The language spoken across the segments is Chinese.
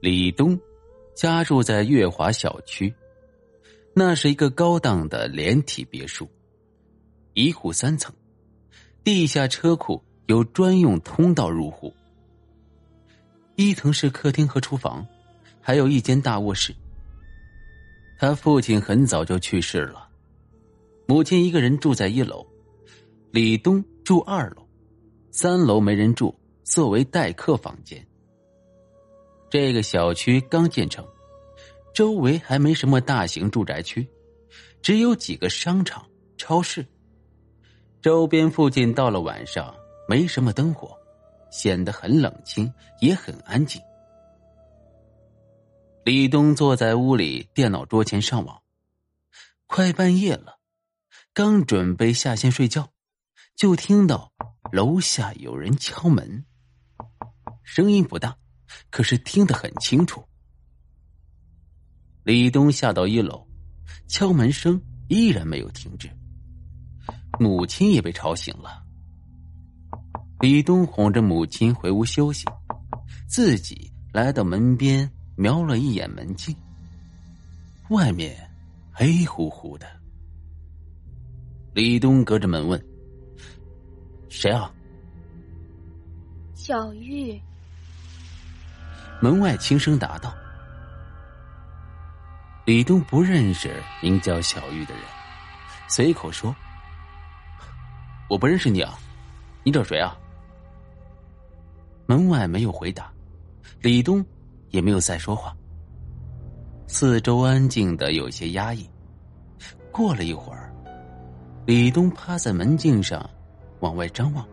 李东家住在月华小区，那是一个高档的连体别墅，一户三层，地下车库有专用通道入户。一层是客厅和厨房，还有一间大卧室。他父亲很早就去世了，母亲一个人住在一楼，李东住二楼，三楼没人住，作为待客房间。这个小区刚建成，周围还没什么大型住宅区，只有几个商场、超市。周边附近到了晚上没什么灯火，显得很冷清，也很安静。李东坐在屋里电脑桌前上网，快半夜了，刚准备下线睡觉，就听到楼下有人敲门，声音不大。可是听得很清楚。李东下到一楼，敲门声依然没有停止。母亲也被吵醒了。李东哄着母亲回屋休息，自己来到门边，瞄了一眼门镜。外面黑乎乎的。李东隔着门问：“谁啊？”小玉。门外轻声答道：“李东不认识名叫小玉的人，随口说：‘我不认识你啊，你找谁啊？’”门外没有回答，李东也没有再说话。四周安静的有些压抑。过了一会儿，李东趴在门镜上往外张望，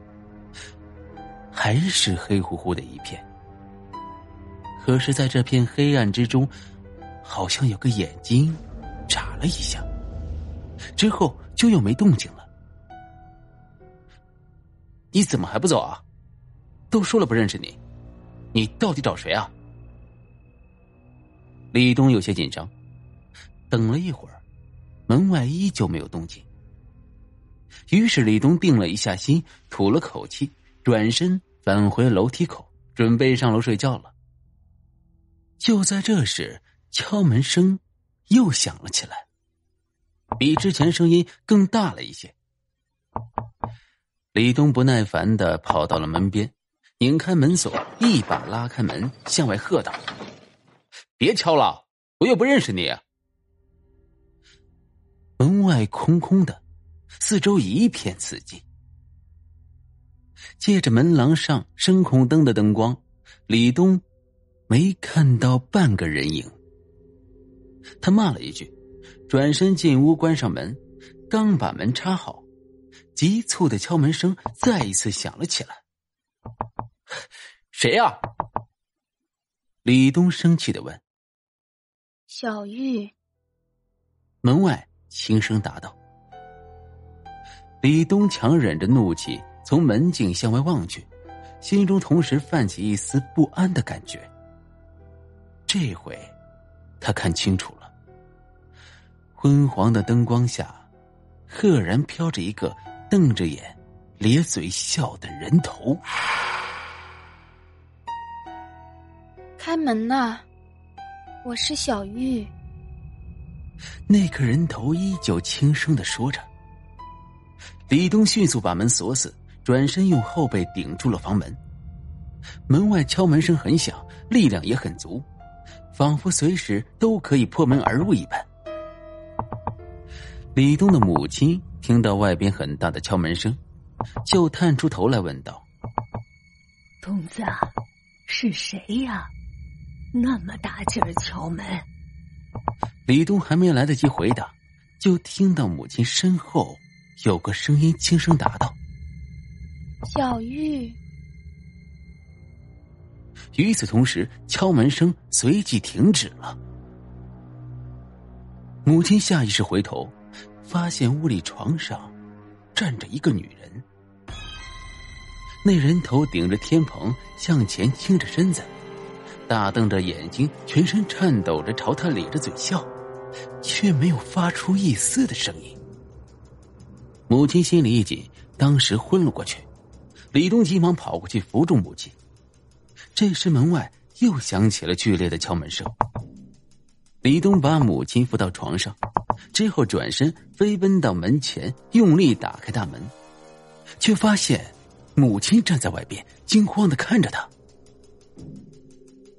还是黑乎乎的一片。可是，在这片黑暗之中，好像有个眼睛眨了一下，之后就又没动静了。你怎么还不走啊？都说了不认识你，你到底找谁啊？李东有些紧张，等了一会儿，门外依旧没有动静。于是李东定了一下心，吐了口气，转身返回楼梯口，准备上楼睡觉了。就在这时，敲门声又响了起来，比之前声音更大了一些。李东不耐烦的跑到了门边，拧开门锁，一把拉开门，向外喝道：“别敲了，我又不认识你。”门外空空的，四周一片死寂。借着门廊上声控灯的灯光，李东。没看到半个人影，他骂了一句，转身进屋，关上门。刚把门插好，急促的敲门声再一次响了起来。谁呀？李东生气的问。小玉。门外轻声答道。李东强忍着怒气，从门径向外望去，心中同时泛起一丝不安的感觉。这回，他看清楚了。昏黄的灯光下，赫然飘着一个瞪着眼、咧嘴笑的人头。开门呐！我是小玉。那个人头依旧轻声的说着。李东迅速把门锁死，转身用后背顶住了房门。门外敲门声很响，力量也很足。仿佛随时都可以破门而入一般。李东的母亲听到外边很大的敲门声，就探出头来问道：“东子，是谁呀？那么大劲儿敲门？”李东还没来得及回答，就听到母亲身后有个声音轻声答道：“小玉。”与此同时，敲门声随即停止了。母亲下意识回头，发现屋里床上站着一个女人。那人头顶着天棚，向前倾着身子，大瞪着眼睛，全身颤抖着朝他咧着嘴笑，却没有发出一丝的声音。母亲心里一紧，当时昏了过去。李东急忙跑过去扶住母亲。这时，门外又响起了剧烈的敲门声。李东把母亲扶到床上，之后转身飞奔到门前，用力打开大门，却发现母亲站在外边，惊慌的看着他。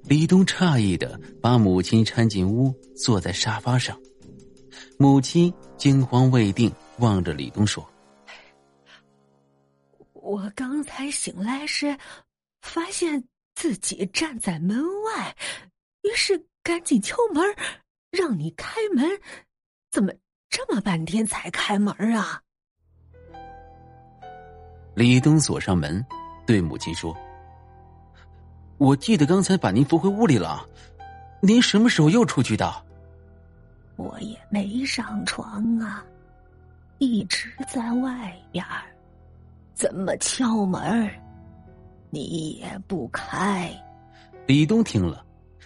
李东诧异的把母亲搀进屋，坐在沙发上。母亲惊慌未定，望着李东说：“我刚才醒来时，发现自己站在门外，于是赶紧敲门，让你开门。怎么这么半天才开门啊？”李东锁上门，对母亲说。我记得刚才把您扶回屋里了，您什么时候又出去的？我也没上床啊，一直在外边怎么敲门你也不开？李东听了，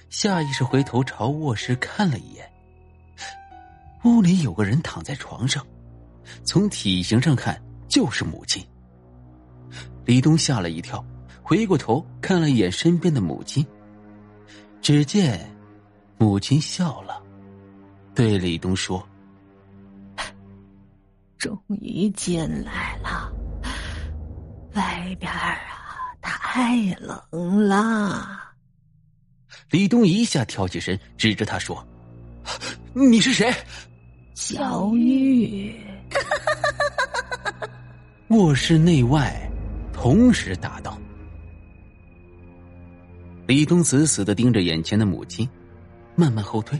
下意识回头朝卧室看了一眼，屋里有个人躺在床上，从体型上看就是母亲。李东吓了一跳。回过头看了一眼身边的母亲，只见母亲笑了，对李东说：“终于进来了，外边啊太冷了。”李东一下跳起身，指着他说：“你是谁？”小玉。卧室内外同时答道。李东死死的盯着眼前的母亲，慢慢后退。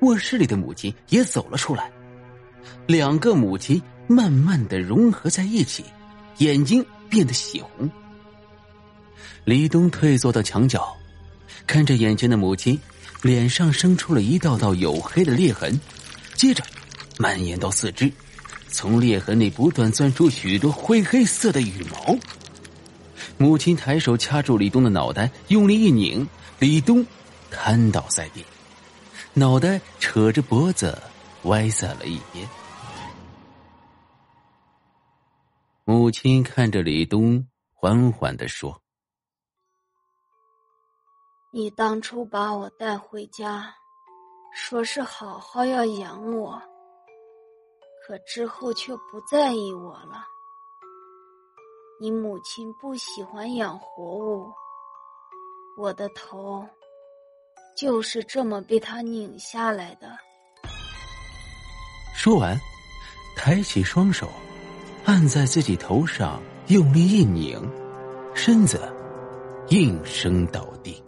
卧室里的母亲也走了出来，两个母亲慢慢的融合在一起，眼睛变得血红。李东退缩到墙角，看着眼前的母亲，脸上生出了一道道黝黑的裂痕，接着蔓延到四肢，从裂痕里不断钻出许多灰黑色的羽毛。母亲抬手掐住李东的脑袋，用力一拧，李东瘫倒在地，脑袋扯着脖子歪在了一边。母亲看着李东，缓缓的说：“你当初把我带回家，说是好好要养我，可之后却不在意我了。”你母亲不喜欢养活物，我的头就是这么被他拧下来的。说完，抬起双手，按在自己头上，用力一拧，身子应声倒地。